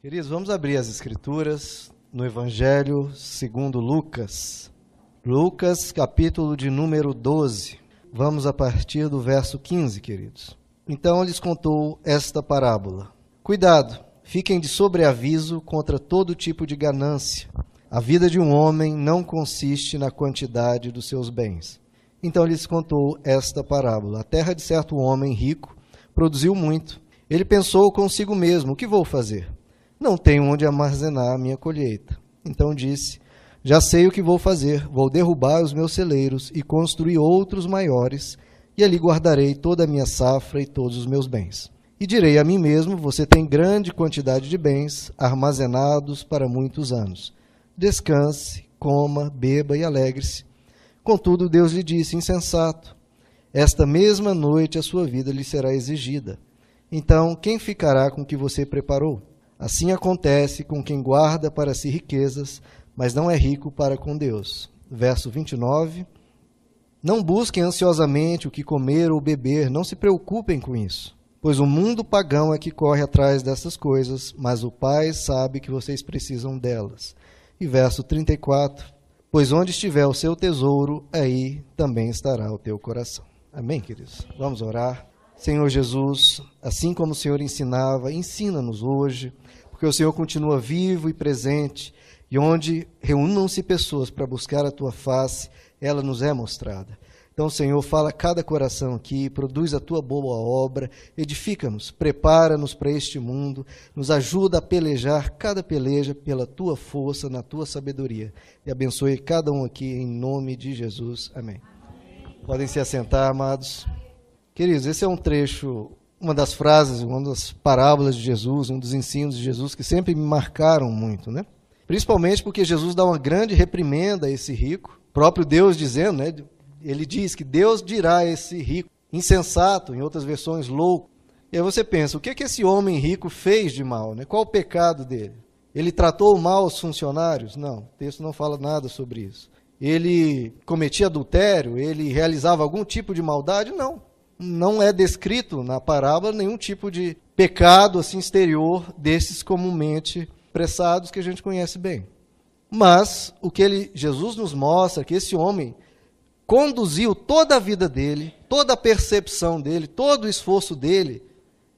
Queridos, vamos abrir as Escrituras no Evangelho segundo Lucas. Lucas, capítulo de número 12. Vamos a partir do verso 15, queridos. Então lhes contou esta parábola: Cuidado, fiquem de sobreaviso contra todo tipo de ganância. A vida de um homem não consiste na quantidade dos seus bens. Então lhes contou esta parábola: A terra de certo homem rico produziu muito. Ele pensou consigo mesmo: O que vou fazer? Não tenho onde armazenar a minha colheita. Então disse: Já sei o que vou fazer. Vou derrubar os meus celeiros e construir outros maiores, e ali guardarei toda a minha safra e todos os meus bens. E direi a mim mesmo: Você tem grande quantidade de bens armazenados para muitos anos. Descanse, coma, beba e alegre-se. Contudo, Deus lhe disse: Insensato, esta mesma noite a sua vida lhe será exigida. Então, quem ficará com o que você preparou? Assim acontece com quem guarda para si riquezas, mas não é rico para com Deus. Verso 29. Não busquem ansiosamente o que comer ou beber, não se preocupem com isso, pois o mundo pagão é que corre atrás dessas coisas, mas o Pai sabe que vocês precisam delas. E verso 34. Pois onde estiver o seu tesouro, aí também estará o teu coração. Amém, queridos? Vamos orar. Senhor Jesus, assim como o Senhor ensinava, ensina-nos hoje porque o Senhor continua vivo e presente, e onde reúnam-se pessoas para buscar a tua face, ela nos é mostrada. Então, Senhor, fala a cada coração aqui, produz a tua boa obra, edifica-nos, prepara-nos para este mundo, nos ajuda a pelejar cada peleja pela tua força, na tua sabedoria. E abençoe cada um aqui em nome de Jesus. Amém. Amém. Podem se assentar, amados. Queridos, esse é um trecho uma das frases, uma das parábolas de Jesus, um dos ensinos de Jesus que sempre me marcaram muito, né? Principalmente porque Jesus dá uma grande reprimenda a esse rico, próprio Deus dizendo, né? Ele diz que Deus dirá a esse rico insensato, em outras versões louco. E aí você pensa, o que é que esse homem rico fez de mal, né? Qual o pecado dele? Ele tratou mal os funcionários? Não, o texto não fala nada sobre isso. Ele cometia adultério? Ele realizava algum tipo de maldade? Não não é descrito na parábola nenhum tipo de pecado assim exterior desses comumente expressados que a gente conhece bem. Mas o que ele, Jesus nos mostra que esse homem conduziu toda a vida dele, toda a percepção dele, todo o esforço dele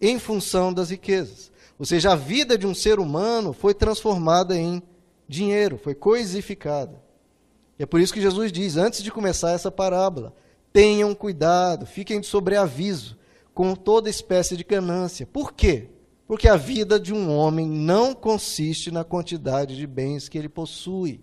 em função das riquezas. Ou seja, a vida de um ser humano foi transformada em dinheiro, foi coisificada. E é por isso que Jesus diz, antes de começar essa parábola, Tenham cuidado, fiquem de sobreaviso com toda espécie de ganância. Por quê? Porque a vida de um homem não consiste na quantidade de bens que ele possui.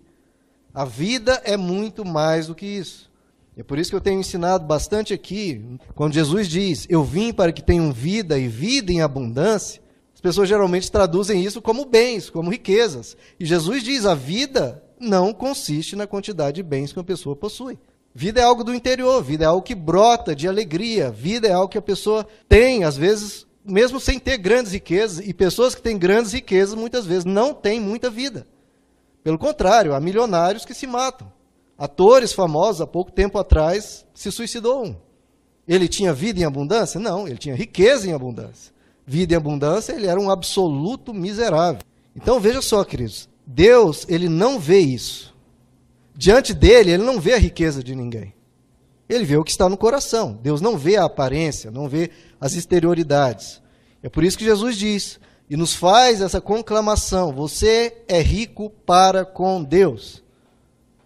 A vida é muito mais do que isso. É por isso que eu tenho ensinado bastante aqui, quando Jesus diz: Eu vim para que tenham vida e vida em abundância. As pessoas geralmente traduzem isso como bens, como riquezas. E Jesus diz: a vida não consiste na quantidade de bens que uma pessoa possui. Vida é algo do interior, vida é algo que brota de alegria, vida é algo que a pessoa tem, às vezes, mesmo sem ter grandes riquezas, e pessoas que têm grandes riquezas muitas vezes não têm muita vida. Pelo contrário, há milionários que se matam. Atores famosos, há pouco tempo atrás, se suicidou um. Ele tinha vida em abundância? Não, ele tinha riqueza em abundância. Vida em abundância, ele era um absoluto miserável. Então veja só, queridos, Deus, ele não vê isso diante dele, ele não vê a riqueza de ninguém. Ele vê o que está no coração. Deus não vê a aparência, não vê as exterioridades. É por isso que Jesus diz e nos faz essa conclamação: você é rico para com Deus.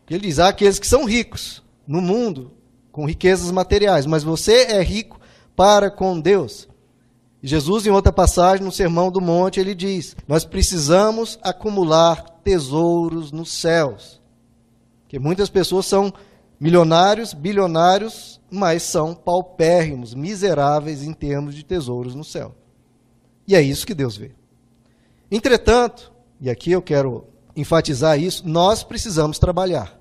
Ele diz: há aqueles que são ricos no mundo, com riquezas materiais, mas você é rico para com Deus. Jesus, em outra passagem, no Sermão do Monte, ele diz: Nós precisamos acumular tesouros nos céus. Porque muitas pessoas são milionários, bilionários, mas são paupérrimos, miseráveis em termos de tesouros no céu. E é isso que Deus vê. Entretanto, e aqui eu quero enfatizar isso, nós precisamos trabalhar.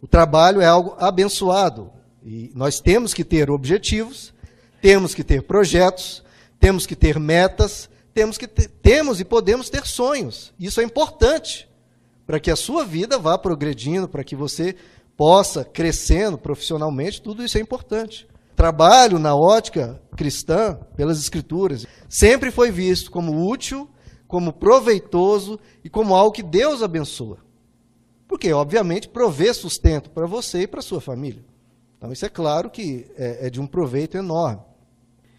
O trabalho é algo abençoado e nós temos que ter objetivos, temos que ter projetos, temos que ter metas, temos que ter, temos e podemos ter sonhos. Isso é importante para que a sua vida vá progredindo, para que você possa crescendo profissionalmente, tudo isso é importante. Trabalho na ótica cristã, pelas escrituras, sempre foi visto como útil, como proveitoso e como algo que Deus abençoa. Porque, obviamente, provê sustento para você e para sua família. Então, isso é claro que é, é de um proveito enorme.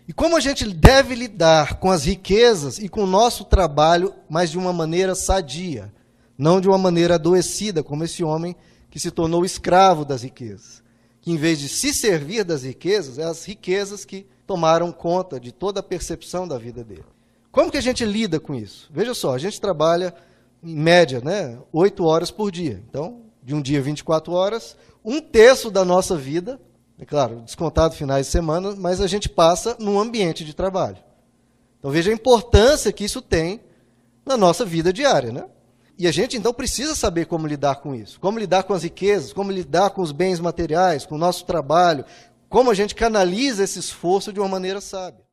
E como a gente deve lidar com as riquezas e com o nosso trabalho, mas de uma maneira sadia, não de uma maneira adoecida, como esse homem que se tornou escravo das riquezas. Que em vez de se servir das riquezas, é as riquezas que tomaram conta de toda a percepção da vida dele. Como que a gente lida com isso? Veja só, a gente trabalha em média, né, 8 horas por dia. Então, de um dia 24 horas, um terço da nossa vida, é claro, descontado finais de semana, mas a gente passa num ambiente de trabalho. Então veja a importância que isso tem na nossa vida diária, né? E a gente então precisa saber como lidar com isso, como lidar com as riquezas, como lidar com os bens materiais, com o nosso trabalho, como a gente canaliza esse esforço de uma maneira sábia.